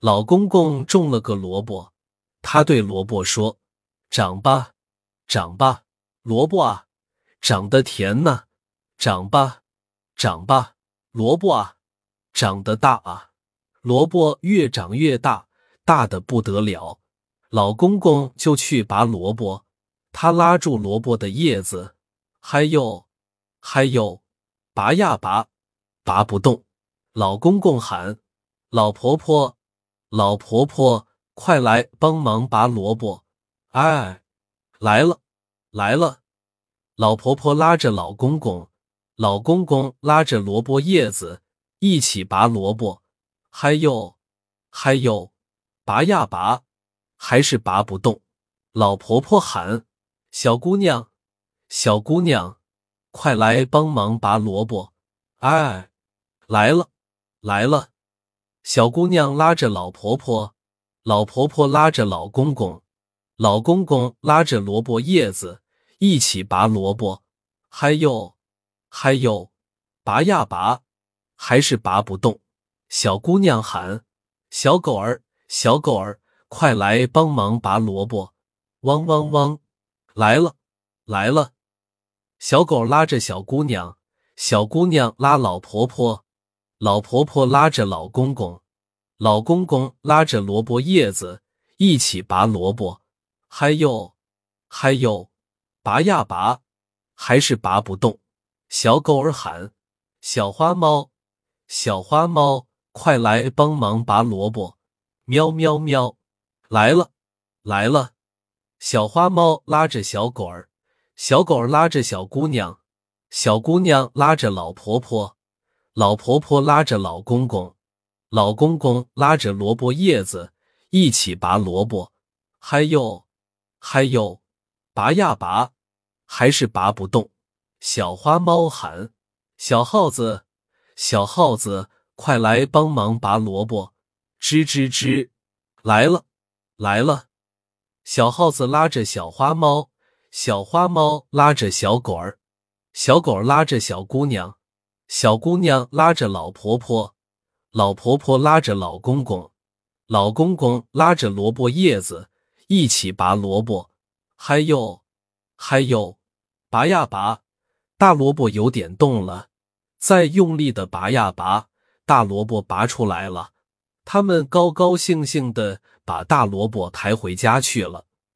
老公公种了个萝卜，他对萝卜说：“长吧，长吧，萝卜啊，长得甜呢；长吧，长吧，萝卜啊，长得大啊。萝卜越长越大，大的不得了。老公公就去拔萝卜，他拉住萝卜的叶子，还有，还有，拔呀拔，拔不动。老公公喊：老婆婆。”老婆婆，快来帮忙拔萝卜！哎，来了，来了！老婆婆拉着老公公，老公公拉着萝卜叶子一起拔萝卜。还有，还有，拔呀拔，还是拔不动。老婆婆喊：“小姑娘，小姑娘，快来帮忙拔萝卜！”哎，来了，来了！小姑娘拉着老婆婆，老婆婆拉着老公公，老公公拉着萝卜叶子一起拔萝卜。还有，还有，拔呀拔，还是拔不动。小姑娘喊：“小狗儿，小狗儿，快来帮忙拔萝卜！”汪汪汪，来了，来了！小狗拉着小姑娘，小姑娘拉老婆婆。老婆婆拉着老公公，老公公拉着萝卜叶子一起拔萝卜。还有，还有，拔呀拔，还是拔不动。小狗儿喊：“小花猫，小花猫，快来帮忙拔萝卜！”喵喵喵，来了，来了！小花猫拉着小狗儿，小狗儿拉着小姑娘，小姑娘拉着老婆婆。老婆婆拉着老公公，老公公拉着萝卜叶子一起拔萝卜。还有，还有，拔呀拔，还是拔不动。小花猫喊：“小耗子，小耗子，快来帮忙拔萝卜！”吱吱吱，来了，来了。小耗子拉着小花猫，小花猫拉着小狗儿，小狗儿拉着小姑娘。小姑娘拉着老婆婆，老婆婆拉着老公公，老公公拉着萝卜叶子一起拔萝卜。还有，还有，拔呀拔，大萝卜有点动了，再用力的拔呀拔，大萝卜拔出来了。他们高高兴兴的把大萝卜抬回家去了。